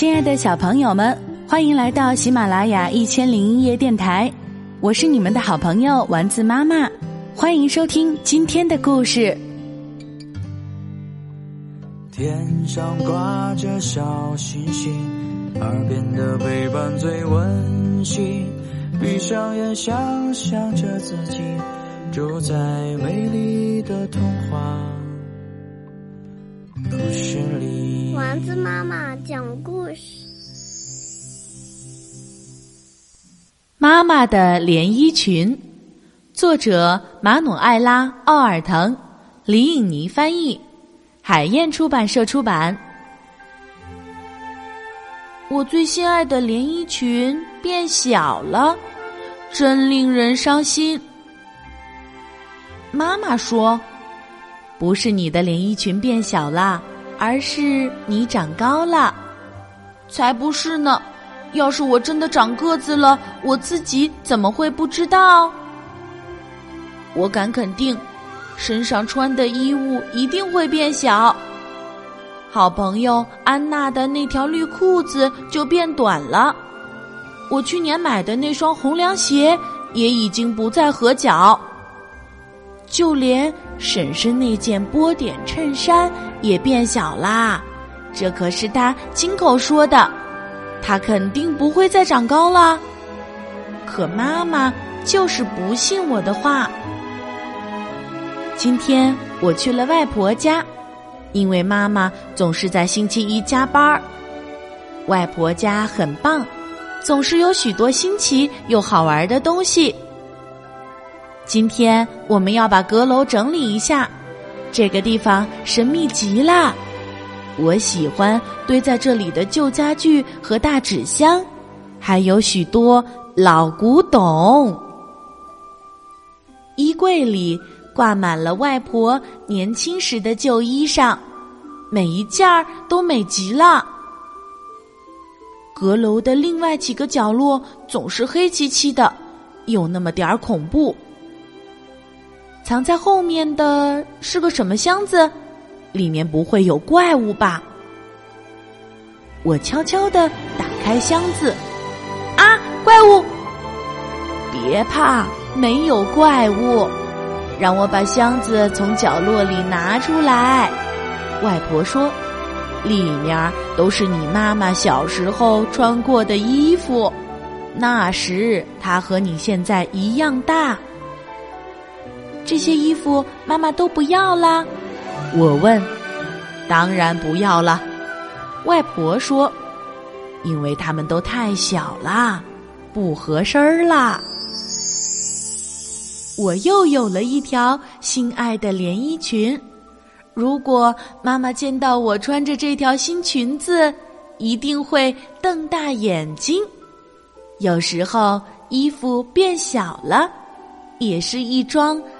亲爱的小朋友们，欢迎来到喜马拉雅一千零一夜电台，我是你们的好朋友丸子妈妈，欢迎收听今天的故事。天上挂着小星星，耳边的陪伴最温馨。闭上眼，想象着自己住在美丽的童话子妈妈讲故事。妈妈的连衣裙，作者马努埃拉·奥尔滕，李颖妮翻译，海燕出版社出版。我最心爱的连衣裙变小了，真令人伤心。妈妈说：“不是你的连衣裙变小了，而是你长高了。”才不是呢！要是我真的长个子了，我自己怎么会不知道？我敢肯定，身上穿的衣物一定会变小。好朋友安娜的那条绿裤子就变短了，我去年买的那双红凉鞋也已经不再合脚，就连婶婶那件波点衬衫也变小啦。这可是他亲口说的，他肯定不会再长高了。可妈妈就是不信我的话。今天我去了外婆家。因为妈妈总是在星期一加班儿，外婆家很棒，总是有许多新奇又好玩的东西。今天我们要把阁楼整理一下，这个地方神秘极了。我喜欢堆在这里的旧家具和大纸箱，还有许多老古董。衣柜里。挂满了外婆年轻时的旧衣裳，每一件儿都美极了。阁楼的另外几个角落总是黑漆漆的，有那么点儿恐怖。藏在后面的是个什么箱子？里面不会有怪物吧？我悄悄的打开箱子，啊，怪物！别怕，没有怪物。让我把箱子从角落里拿出来，外婆说：“里面都是你妈妈小时候穿过的衣服，那时她和你现在一样大。这些衣服妈妈都不要啦。”我问：“当然不要了。”外婆说：“因为它们都太小啦，不合身儿啦。”我又有了一条心爱的连衣裙。如果妈妈见到我穿着这条新裙子，一定会瞪大眼睛。有时候衣服变小了，也是一桩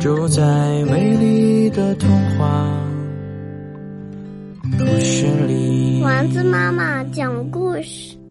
住在美丽的童话故事里。丸子妈妈讲故事。